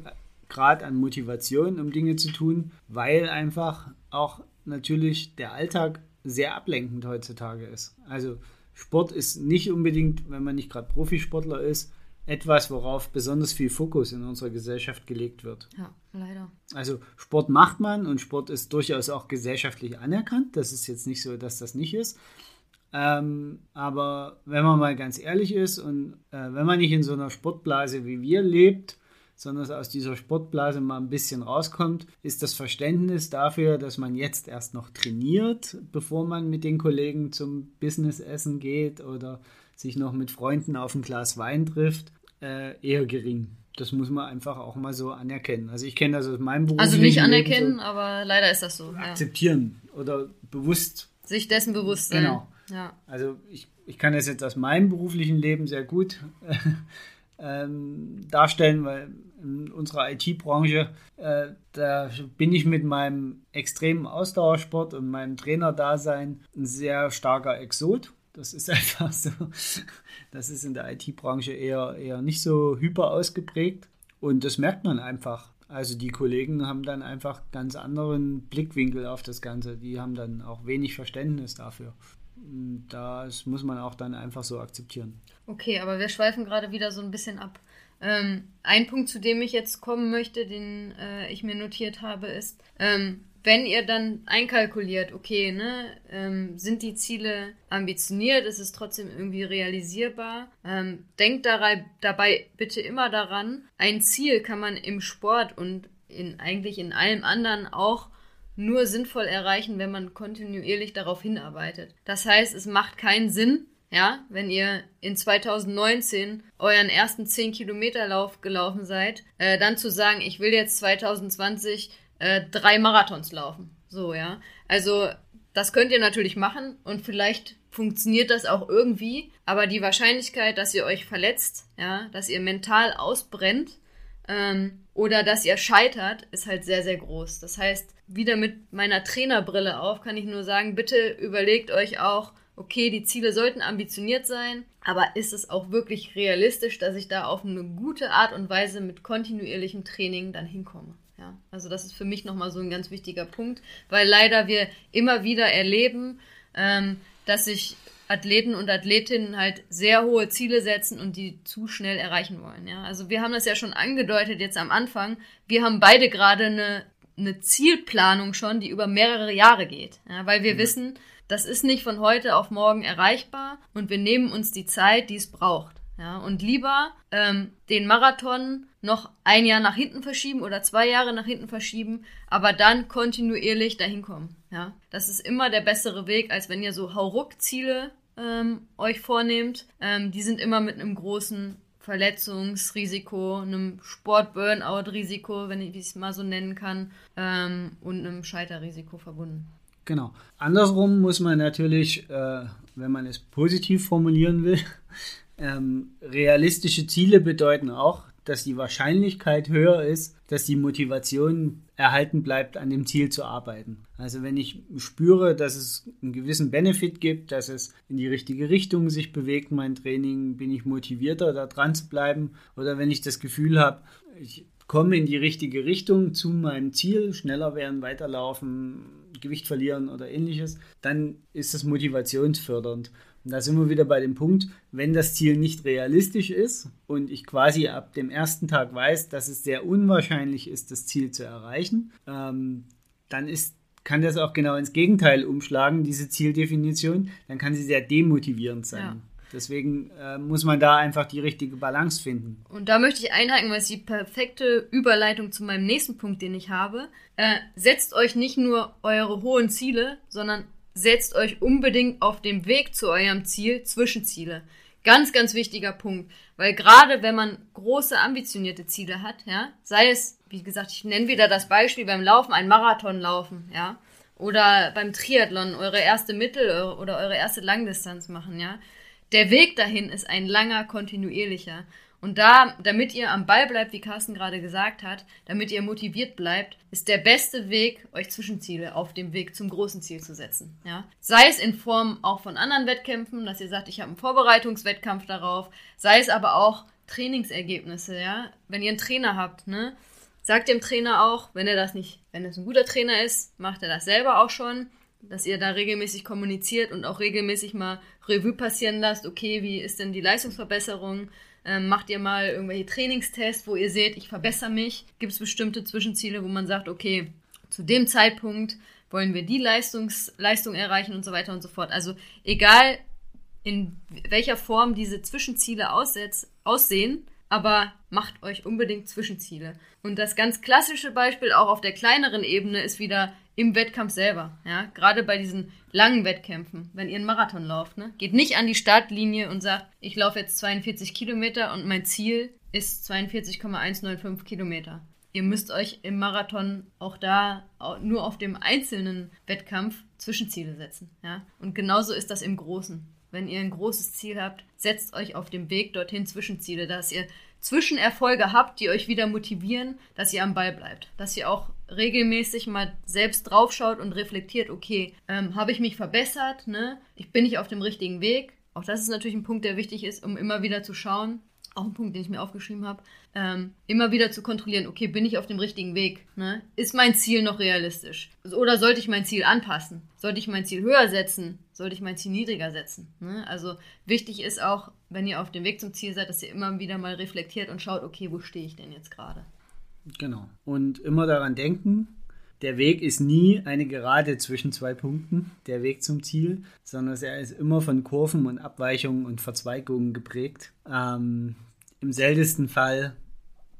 S2: Grad an Motivation, um Dinge zu tun, weil einfach auch natürlich der Alltag sehr ablenkend heutzutage ist. Also Sport ist nicht unbedingt, wenn man nicht gerade Profisportler ist, etwas, worauf besonders viel Fokus in unserer Gesellschaft gelegt wird.
S3: Ja, leider.
S2: Also Sport macht man und Sport ist durchaus auch gesellschaftlich anerkannt. Das ist jetzt nicht so, dass das nicht ist. Ähm, aber wenn man mal ganz ehrlich ist und äh, wenn man nicht in so einer Sportblase wie wir lebt, sondern aus dieser Sportblase mal ein bisschen rauskommt, ist das Verständnis dafür, dass man jetzt erst noch trainiert, bevor man mit den Kollegen zum Businessessen geht oder sich noch mit Freunden auf ein Glas Wein trifft, äh, eher gering. Das muss man einfach auch mal so anerkennen. Also ich kenne das aus meinem Beruf.
S3: Also nicht anerkennen, so aber leider ist das so.
S2: Akzeptieren ja. oder bewusst.
S3: Sich dessen bewusst sein.
S2: Genau. Ja. Also ich, ich kann das jetzt aus meinem beruflichen Leben sehr gut ähm, darstellen, weil in unserer IT-Branche, äh, da bin ich mit meinem extremen Ausdauersport und meinem Trainerdasein ein sehr starker Exot. Das ist <laughs> einfach so. Das ist in der IT-Branche eher, eher nicht so hyper ausgeprägt. Und das merkt man einfach. Also die Kollegen haben dann einfach ganz anderen Blickwinkel auf das Ganze. Die haben dann auch wenig Verständnis dafür. Das muss man auch dann einfach so akzeptieren.
S3: Okay, aber wir schweifen gerade wieder so ein bisschen ab. Ähm, ein Punkt, zu dem ich jetzt kommen möchte, den äh, ich mir notiert habe, ist, ähm, wenn ihr dann einkalkuliert, okay, ne, ähm, sind die Ziele ambitioniert, ist es trotzdem irgendwie realisierbar, ähm, denkt dabei, dabei bitte immer daran, ein Ziel kann man im Sport und in, eigentlich in allem anderen auch nur sinnvoll erreichen, wenn man kontinuierlich darauf hinarbeitet. Das heißt, es macht keinen Sinn, ja, wenn ihr in 2019 euren ersten 10 Kilometer Lauf gelaufen seid, äh, dann zu sagen, ich will jetzt 2020 äh, drei Marathons laufen. So, ja. Also, das könnt ihr natürlich machen und vielleicht funktioniert das auch irgendwie, aber die Wahrscheinlichkeit, dass ihr euch verletzt, ja, dass ihr mental ausbrennt ähm, oder dass ihr scheitert, ist halt sehr, sehr groß. Das heißt, wieder mit meiner Trainerbrille auf, kann ich nur sagen, bitte überlegt euch auch, okay, die Ziele sollten ambitioniert sein, aber ist es auch wirklich realistisch, dass ich da auf eine gute Art und Weise mit kontinuierlichem Training dann hinkomme? Ja, also das ist für mich nochmal so ein ganz wichtiger Punkt, weil leider wir immer wieder erleben, ähm, dass sich Athleten und Athletinnen halt sehr hohe Ziele setzen und die zu schnell erreichen wollen. Ja, also wir haben das ja schon angedeutet jetzt am Anfang. Wir haben beide gerade eine, eine Zielplanung schon, die über mehrere Jahre geht, ja, weil wir mhm. wissen, das ist nicht von heute auf morgen erreichbar und wir nehmen uns die Zeit, die es braucht. Ja, und lieber ähm, den Marathon noch ein Jahr nach hinten verschieben oder zwei Jahre nach hinten verschieben, aber dann kontinuierlich dahin kommen. Ja, das ist immer der bessere Weg, als wenn ihr so Hauruck-Ziele ähm, euch vornehmt. Ähm, die sind immer mit einem großen Verletzungsrisiko, einem Sport-Burnout-Risiko, wenn ich es mal so nennen kann, ähm, und einem Scheiterrisiko verbunden.
S2: Genau. Andersrum muss man natürlich, äh, wenn man es positiv formulieren will, <laughs> ähm, realistische Ziele bedeuten auch, dass die Wahrscheinlichkeit höher ist, dass die Motivation erhalten bleibt, an dem Ziel zu arbeiten. Also wenn ich spüre, dass es einen gewissen Benefit gibt, dass es in die richtige Richtung sich bewegt, mein Training, bin ich motivierter, da dran zu bleiben. Oder wenn ich das Gefühl habe, ich komme in die richtige Richtung zu meinem Ziel, schneller werden, weiterlaufen, Gewicht verlieren oder ähnliches, dann ist das motivationsfördernd. Und da sind wir wieder bei dem Punkt, wenn das Ziel nicht realistisch ist und ich quasi ab dem ersten Tag weiß, dass es sehr unwahrscheinlich ist, das Ziel zu erreichen, ähm, dann ist, kann das auch genau ins Gegenteil umschlagen, diese Zieldefinition. Dann kann sie sehr demotivierend sein. Ja. Deswegen äh, muss man da einfach die richtige Balance finden.
S3: Und da möchte ich einhaken, weil es die perfekte Überleitung zu meinem nächsten Punkt, den ich habe. Äh, setzt euch nicht nur eure hohen Ziele, sondern setzt euch unbedingt auf dem Weg zu eurem Ziel Zwischenziele. Ganz, ganz wichtiger Punkt. Weil gerade wenn man große, ambitionierte Ziele hat, ja, sei es, wie gesagt, ich nenne wieder das Beispiel beim Laufen, ein Marathon laufen, ja, oder beim Triathlon eure erste Mittel- oder eure erste Langdistanz machen, ja. Der Weg dahin ist ein langer, kontinuierlicher. Und da, damit ihr am Ball bleibt, wie Carsten gerade gesagt hat, damit ihr motiviert bleibt, ist der beste Weg, euch Zwischenziele auf dem Weg zum großen Ziel zu setzen. Ja? Sei es in Form auch von anderen Wettkämpfen, dass ihr sagt, ich habe einen Vorbereitungswettkampf darauf, sei es aber auch Trainingsergebnisse, ja. Wenn ihr einen Trainer habt, ne, sagt dem Trainer auch, wenn er das nicht, wenn es ein guter Trainer ist, macht er das selber auch schon, dass ihr da regelmäßig kommuniziert und auch regelmäßig mal Revue passieren lasst, okay, wie ist denn die Leistungsverbesserung? Ähm, macht ihr mal irgendwelche Trainingstests, wo ihr seht, ich verbessere mich? Gibt es bestimmte Zwischenziele, wo man sagt, okay, zu dem Zeitpunkt wollen wir die Leistungs Leistung erreichen und so weiter und so fort. Also egal in welcher Form diese Zwischenziele aussehen, aber macht euch unbedingt Zwischenziele. Und das ganz klassische Beispiel auch auf der kleineren Ebene ist wieder im Wettkampf selber. Ja, gerade bei diesen langen Wettkämpfen, wenn ihr einen Marathon lauft, ne, geht nicht an die Startlinie und sagt, ich laufe jetzt 42 Kilometer und mein Ziel ist 42,195 Kilometer. Ihr müsst euch im Marathon auch da nur auf dem einzelnen Wettkampf Zwischenziele setzen. Ja? Und genauso ist das im Großen. Wenn ihr ein großes Ziel habt, setzt euch auf dem Weg dorthin Zwischenziele, dass ihr Zwischenerfolge habt, die euch wieder motivieren, dass ihr am Ball bleibt. Dass ihr auch regelmäßig mal selbst draufschaut und reflektiert, okay, ähm, habe ich mich verbessert, ne? Ich bin nicht auf dem richtigen Weg. Auch das ist natürlich ein Punkt, der wichtig ist, um immer wieder zu schauen, auch ein Punkt, den ich mir aufgeschrieben habe, ähm, immer wieder zu kontrollieren, okay, bin ich auf dem richtigen Weg? Ne? Ist mein Ziel noch realistisch? Oder sollte ich mein Ziel anpassen? Sollte ich mein Ziel höher setzen? Sollte ich mein Ziel niedriger setzen? Ne? Also wichtig ist auch, wenn ihr auf dem Weg zum Ziel seid, dass ihr immer wieder mal reflektiert und schaut, okay, wo stehe ich denn jetzt gerade?
S2: Genau. Und immer daran denken, der Weg ist nie eine Gerade zwischen zwei Punkten, der Weg zum Ziel, sondern er ist immer von Kurven und Abweichungen und Verzweigungen geprägt. Ähm, Im seltensten Fall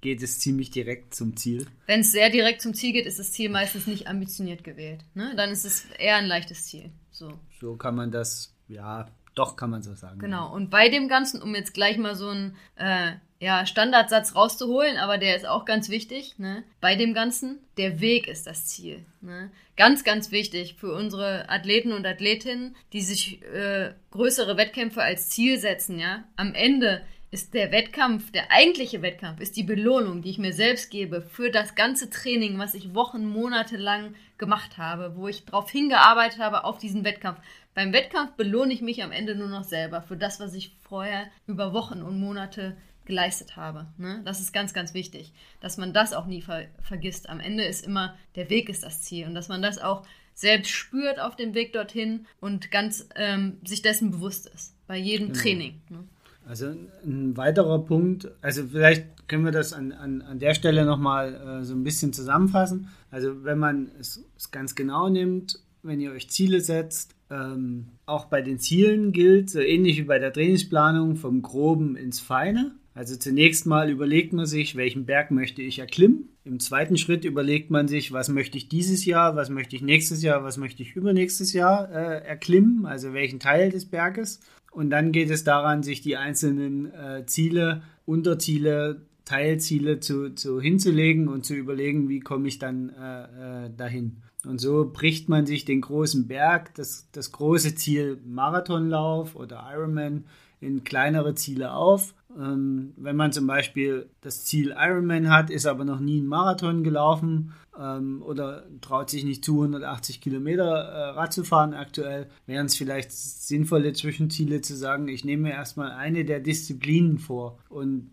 S2: geht es ziemlich direkt zum Ziel.
S3: Wenn es sehr direkt zum Ziel geht, ist das Ziel meistens nicht ambitioniert gewählt. Ne? Dann ist es eher ein leichtes Ziel. So.
S2: so kann man das, ja, doch kann man so sagen.
S3: Genau. Und bei dem Ganzen, um jetzt gleich mal so ein äh, ja, Standardsatz rauszuholen, aber der ist auch ganz wichtig. Ne? Bei dem Ganzen, der Weg ist das Ziel. Ne? Ganz, ganz wichtig für unsere Athleten und Athletinnen, die sich äh, größere Wettkämpfe als Ziel setzen. Ja, am Ende ist der Wettkampf, der eigentliche Wettkampf, ist die Belohnung, die ich mir selbst gebe für das ganze Training, was ich Wochen, Monate lang gemacht habe, wo ich darauf hingearbeitet habe auf diesen Wettkampf. Beim Wettkampf belohne ich mich am Ende nur noch selber für das, was ich vorher über Wochen und Monate geleistet habe. Ne? Das ist ganz, ganz wichtig, dass man das auch nie ver vergisst. Am Ende ist immer, der Weg ist das Ziel und dass man das auch selbst spürt auf dem Weg dorthin und ganz ähm, sich dessen bewusst ist, bei jedem genau. Training. Ne?
S2: Also ein weiterer Punkt, also vielleicht können wir das an, an, an der Stelle nochmal äh, so ein bisschen zusammenfassen. Also wenn man es, es ganz genau nimmt, wenn ihr euch Ziele setzt, ähm, auch bei den Zielen gilt, so ähnlich wie bei der Trainingsplanung, vom Groben ins Feine. Also zunächst mal überlegt man sich, welchen Berg möchte ich erklimmen. Im zweiten Schritt überlegt man sich, was möchte ich dieses Jahr, was möchte ich nächstes Jahr, was möchte ich übernächstes Jahr äh, erklimmen, also welchen Teil des Berges. Und dann geht es daran, sich die einzelnen äh, Ziele, Unterziele, Teilziele zu, zu hinzulegen und zu überlegen, wie komme ich dann äh, äh dahin. Und so bricht man sich den großen Berg, das, das große Ziel Marathonlauf oder Ironman in kleinere Ziele auf. Ähm, wenn man zum Beispiel das Ziel Ironman hat, ist aber noch nie einen Marathon gelaufen ähm, oder traut sich nicht zu, 180 Kilometer äh, Rad zu fahren aktuell, wären es vielleicht sinnvolle Zwischenziele zu sagen, ich nehme mir erstmal eine der Disziplinen vor und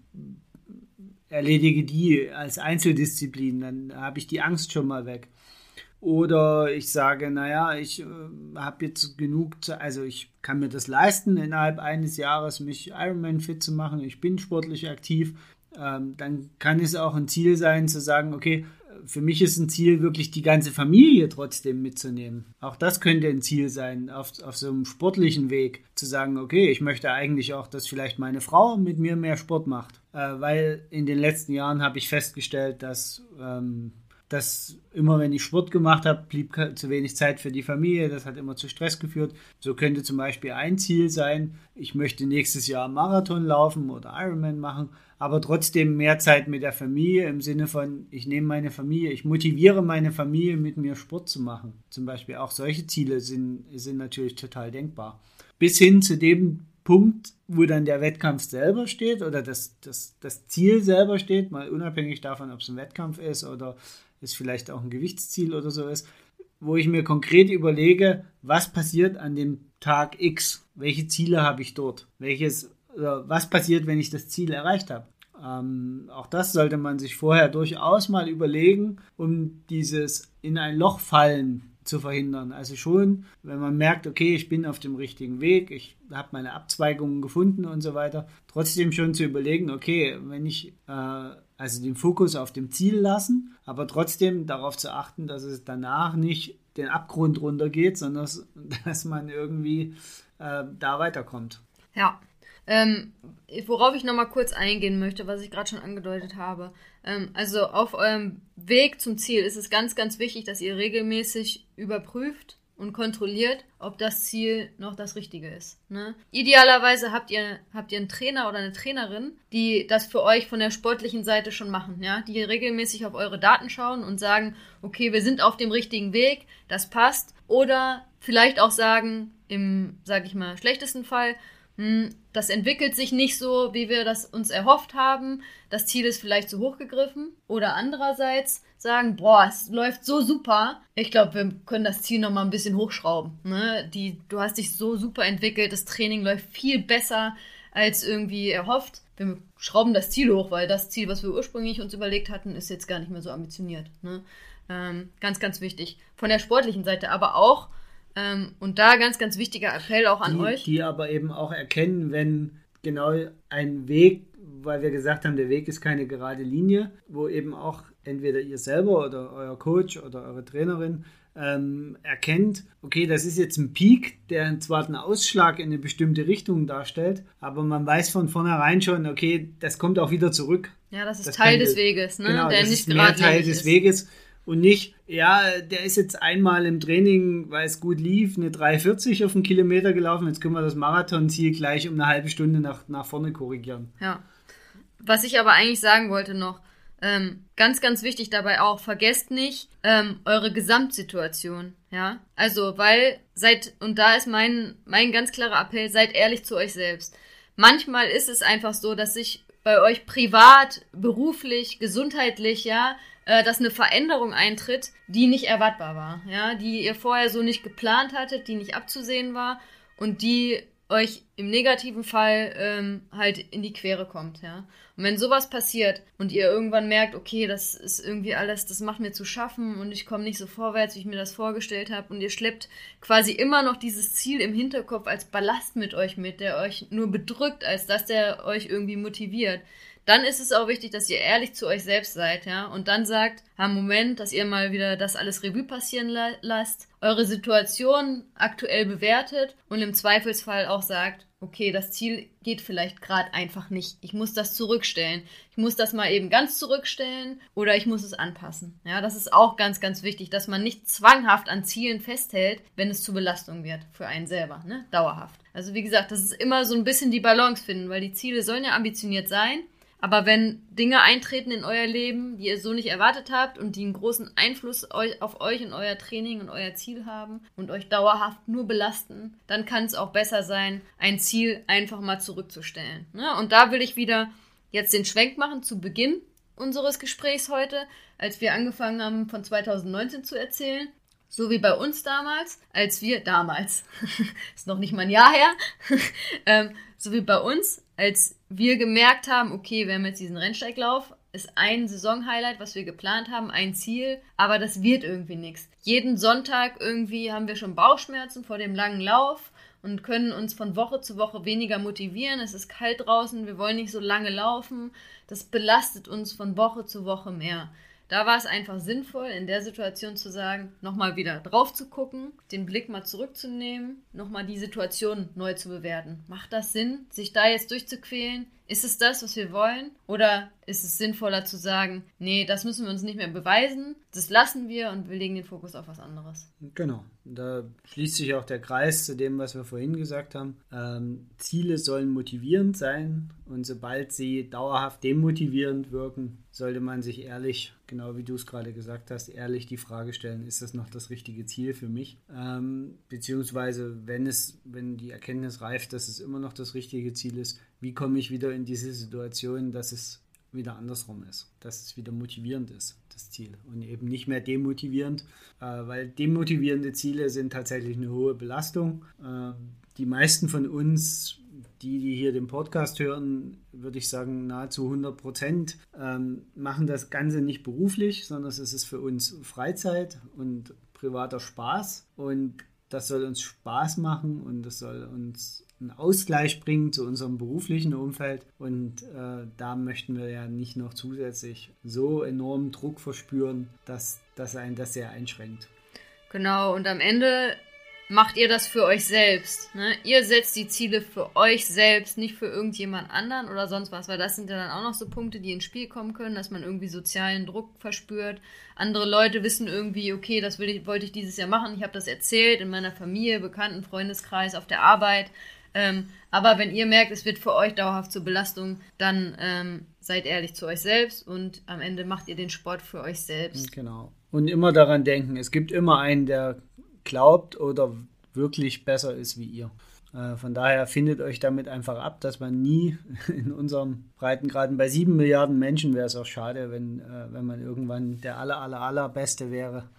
S2: erledige die als Einzeldisziplin, dann habe ich die Angst schon mal weg. Oder ich sage, naja, ich äh, habe jetzt genug, zu, also ich kann mir das leisten, innerhalb eines Jahres mich Ironman fit zu machen, ich bin sportlich aktiv. Ähm, dann kann es auch ein Ziel sein, zu sagen, okay, für mich ist ein Ziel, wirklich die ganze Familie trotzdem mitzunehmen. Auch das könnte ein Ziel sein, auf, auf so einem sportlichen Weg zu sagen, okay, ich möchte eigentlich auch, dass vielleicht meine Frau mit mir mehr Sport macht. Äh, weil in den letzten Jahren habe ich festgestellt, dass ähm, dass immer, wenn ich Sport gemacht habe, blieb zu wenig Zeit für die Familie. Das hat immer zu Stress geführt. So könnte zum Beispiel ein Ziel sein, ich möchte nächstes Jahr Marathon laufen oder Ironman machen, aber trotzdem mehr Zeit mit der Familie im Sinne von, ich nehme meine Familie, ich motiviere meine Familie, mit mir Sport zu machen. Zum Beispiel auch solche Ziele sind, sind natürlich total denkbar. Bis hin zu dem Punkt, wo dann der Wettkampf selber steht oder das, das, das Ziel selber steht, mal unabhängig davon, ob es ein Wettkampf ist oder es vielleicht auch ein Gewichtsziel oder so ist, wo ich mir konkret überlege, was passiert an dem Tag X, welche Ziele habe ich dort, welches, was passiert, wenn ich das Ziel erreicht habe. Ähm, auch das sollte man sich vorher durchaus mal überlegen, um dieses in ein Loch fallen zu verhindern. Also schon, wenn man merkt, okay, ich bin auf dem richtigen Weg, ich habe meine Abzweigungen gefunden und so weiter, trotzdem schon zu überlegen, okay, wenn ich äh, also den Fokus auf dem Ziel lassen, aber trotzdem darauf zu achten, dass es danach nicht den Abgrund runtergeht, sondern dass, <laughs> dass man irgendwie äh, da weiterkommt.
S3: Ja. Ähm, worauf ich nochmal kurz eingehen möchte, was ich gerade schon angedeutet habe. Ähm, also auf eurem Weg zum Ziel ist es ganz, ganz wichtig, dass ihr regelmäßig überprüft, und kontrolliert, ob das Ziel noch das Richtige ist. Ne? Idealerweise habt ihr, habt ihr einen Trainer oder eine Trainerin, die das für euch von der sportlichen Seite schon machen, ja, die regelmäßig auf eure Daten schauen und sagen, okay, wir sind auf dem richtigen Weg, das passt. Oder vielleicht auch sagen, im, sag ich mal, schlechtesten Fall, hm, das entwickelt sich nicht so, wie wir das uns erhofft haben. Das Ziel ist vielleicht zu hoch gegriffen. Oder andererseits sagen, boah, es läuft so super. Ich glaube, wir können das Ziel noch mal ein bisschen hochschrauben. Ne? Die, du hast dich so super entwickelt, das Training läuft viel besser als irgendwie erhofft. Wir schrauben das Ziel hoch, weil das Ziel, was wir ursprünglich uns überlegt hatten, ist jetzt gar nicht mehr so ambitioniert. Ne? Ähm, ganz, ganz wichtig. Von der sportlichen Seite, aber auch ähm, und da ganz, ganz wichtiger Appell auch an
S2: die,
S3: euch.
S2: Die aber eben auch erkennen, wenn genau ein Weg, weil wir gesagt haben, der Weg ist keine gerade Linie, wo eben auch entweder ihr selber oder euer Coach oder eure Trainerin ähm, erkennt, okay, das ist jetzt ein Peak, der zwar einen Ausschlag in eine bestimmte Richtung darstellt, aber man weiß von vornherein schon, okay, das kommt auch wieder zurück.
S3: Ja, das ist das Teil des Weges, ne?
S2: Genau, der das nicht ist mehr Teil des ist. Weges und nicht, ja, der ist jetzt einmal im Training, weil es gut lief, eine 3,40 auf einen Kilometer gelaufen, jetzt können wir das Marathonziel gleich um eine halbe Stunde nach, nach vorne korrigieren.
S3: Ja. Was ich aber eigentlich sagen wollte noch, ähm, ganz, ganz wichtig dabei auch, vergesst nicht ähm, eure Gesamtsituation. Ja, also, weil seid, und da ist mein, mein ganz klarer Appell, seid ehrlich zu euch selbst. Manchmal ist es einfach so, dass sich bei euch privat, beruflich, gesundheitlich, ja, äh, dass eine Veränderung eintritt, die nicht erwartbar war, ja, die ihr vorher so nicht geplant hattet, die nicht abzusehen war und die euch im negativen Fall ähm, halt in die Quere kommt, ja. Und wenn sowas passiert und ihr irgendwann merkt, okay, das ist irgendwie alles, das macht mir zu schaffen und ich komme nicht so vorwärts, wie ich mir das vorgestellt habe und ihr schleppt quasi immer noch dieses Ziel im Hinterkopf als Ballast mit euch mit, der euch nur bedrückt, als dass der euch irgendwie motiviert, dann ist es auch wichtig, dass ihr ehrlich zu euch selbst seid, ja, und dann sagt, ha, Moment, dass ihr mal wieder das alles Revue passieren la lasst, eure Situation aktuell bewertet und im Zweifelsfall auch sagt, okay, das Ziel geht vielleicht gerade einfach nicht. Ich muss das zurückstellen. Ich muss das mal eben ganz zurückstellen oder ich muss es anpassen. Ja, das ist auch ganz, ganz wichtig, dass man nicht zwanghaft an Zielen festhält, wenn es zu Belastung wird für einen selber, ne? Dauerhaft. Also wie gesagt, das ist immer so ein bisschen die Balance finden, weil die Ziele sollen ja ambitioniert sein, aber wenn Dinge eintreten in euer Leben, die ihr so nicht erwartet habt und die einen großen Einfluss auf euch und euer Training und euer Ziel haben und euch dauerhaft nur belasten, dann kann es auch besser sein, ein Ziel einfach mal zurückzustellen. Ne? Und da will ich wieder jetzt den Schwenk machen zu Beginn unseres Gesprächs heute, als wir angefangen haben von 2019 zu erzählen. So wie bei uns damals, als wir damals, <laughs> ist noch nicht mal ein Jahr her, <laughs> ähm, so wie bei uns, als wir gemerkt haben, okay, wir haben jetzt diesen Rennsteiglauf, ist ein Saisonhighlight, was wir geplant haben, ein Ziel, aber das wird irgendwie nichts. Jeden Sonntag irgendwie haben wir schon Bauchschmerzen vor dem langen Lauf und können uns von Woche zu Woche weniger motivieren. Es ist kalt draußen, wir wollen nicht so lange laufen. Das belastet uns von Woche zu Woche mehr. Da war es einfach sinnvoll, in der Situation zu sagen, nochmal wieder drauf zu gucken, den Blick mal zurückzunehmen, nochmal die Situation neu zu bewerten. Macht das Sinn, sich da jetzt durchzuquälen? Ist es das, was wir wollen? Oder ist es sinnvoller zu sagen, nee, das müssen wir uns nicht mehr beweisen, das lassen wir und wir legen den Fokus auf was anderes?
S2: Genau, da schließt sich auch der Kreis zu dem, was wir vorhin gesagt haben. Ähm, Ziele sollen motivierend sein und sobald sie dauerhaft demotivierend wirken, sollte man sich ehrlich, genau wie du es gerade gesagt hast, ehrlich die Frage stellen, ist das noch das richtige Ziel für mich? Ähm, beziehungsweise, wenn es, wenn die Erkenntnis reift, dass es immer noch das richtige Ziel ist, wie komme ich wieder in diese Situation, dass es wieder andersrum ist, dass es wieder motivierend ist, das Ziel und eben nicht mehr demotivierend, äh, weil demotivierende Ziele sind tatsächlich eine hohe Belastung. Äh, die meisten von uns, die, die hier den Podcast hören, würde ich sagen, nahezu 100 Prozent ähm, machen das Ganze nicht beruflich, sondern es ist für uns Freizeit und privater Spaß und das soll uns Spaß machen und das soll uns einen Ausgleich bringen zu unserem beruflichen Umfeld. Und äh, da möchten wir ja nicht noch zusätzlich so enormen Druck verspüren, dass, dass einen das sehr einschränkt.
S3: Genau, und am Ende macht ihr das für euch selbst. Ne? Ihr setzt die Ziele für euch selbst, nicht für irgendjemand anderen oder sonst was, weil das sind ja dann auch noch so Punkte, die ins Spiel kommen können, dass man irgendwie sozialen Druck verspürt. Andere Leute wissen irgendwie, okay, das ich, wollte ich dieses Jahr machen, ich habe das erzählt in meiner Familie, Bekannten, Freundeskreis, auf der Arbeit. Ähm, aber wenn ihr merkt, es wird für euch dauerhaft zur Belastung, dann ähm, seid ehrlich zu euch selbst und am Ende macht ihr den Sport für euch selbst.
S2: Genau. Und immer daran denken, es gibt immer einen, der glaubt oder wirklich besser ist wie ihr. Äh, von daher findet euch damit einfach ab, dass man nie <laughs> in unserem Breitengraden bei sieben Milliarden Menschen wäre es auch schade, wenn, äh, wenn man irgendwann der aller, aller, allerbeste wäre.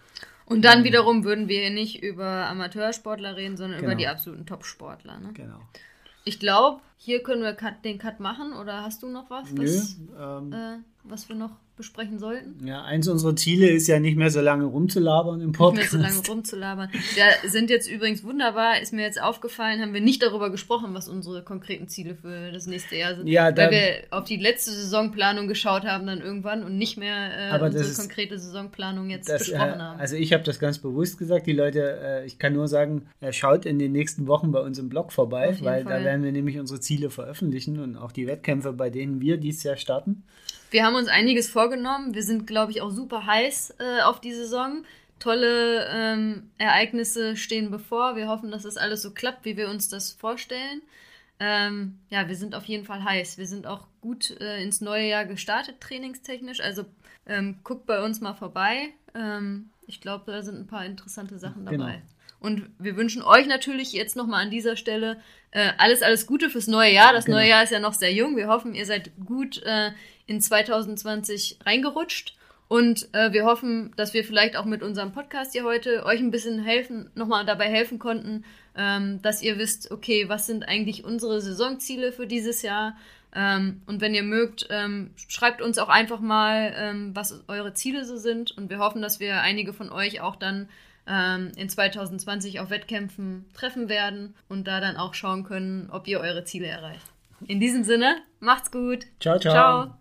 S3: Und dann wiederum würden wir hier nicht über Amateursportler reden, sondern genau. über die absoluten Top-Sportler. Ne?
S2: Genau.
S3: Ich glaube, hier können wir den Cut machen oder hast du noch was, was, Nö, ähm, äh, was wir noch besprechen sollten?
S2: Ja, eins unserer Ziele ist ja nicht mehr so lange rumzulabern im Podcast.
S3: Nicht mehr so lange rumzulabern. Wir sind jetzt übrigens wunderbar, ist mir jetzt aufgefallen, haben wir nicht darüber gesprochen, was unsere konkreten Ziele für das nächste Jahr sind. Ja, weil wir auf die letzte Saisonplanung geschaut haben dann irgendwann und nicht mehr äh, unsere ist, konkrete Saisonplanung jetzt das, besprochen äh, haben.
S2: Also ich habe das ganz bewusst gesagt, die Leute, äh, ich kann nur sagen, schaut in den nächsten Wochen bei uns im Blog vorbei, weil Fall. da werden wir nämlich unsere Ziele veröffentlichen und auch die Wettkämpfe, bei denen wir dieses Jahr starten.
S3: Wir haben uns einiges vorgenommen. Wir sind, glaube ich, auch super heiß äh, auf die Saison. Tolle ähm, Ereignisse stehen bevor. Wir hoffen, dass das alles so klappt, wie wir uns das vorstellen. Ähm, ja, wir sind auf jeden Fall heiß. Wir sind auch gut äh, ins neue Jahr gestartet, trainingstechnisch. Also ähm, guckt bei uns mal vorbei. Ähm, ich glaube, da sind ein paar interessante Sachen dabei. Genau. Und wir wünschen euch natürlich jetzt nochmal an dieser Stelle äh, alles, alles Gute fürs neue Jahr. Das genau. neue Jahr ist ja noch sehr jung. Wir hoffen, ihr seid gut äh, in 2020 reingerutscht. Und äh, wir hoffen, dass wir vielleicht auch mit unserem Podcast hier heute euch ein bisschen helfen, nochmal dabei helfen konnten, ähm, dass ihr wisst, okay, was sind eigentlich unsere Saisonziele für dieses Jahr? Ähm, und wenn ihr mögt, ähm, schreibt uns auch einfach mal, ähm, was eure Ziele so sind. Und wir hoffen, dass wir einige von euch auch dann ähm, in 2020 auf Wettkämpfen treffen werden und da dann auch schauen können, ob ihr eure Ziele erreicht. In diesem Sinne, macht's gut.
S4: Ciao, ciao.
S3: Ciao.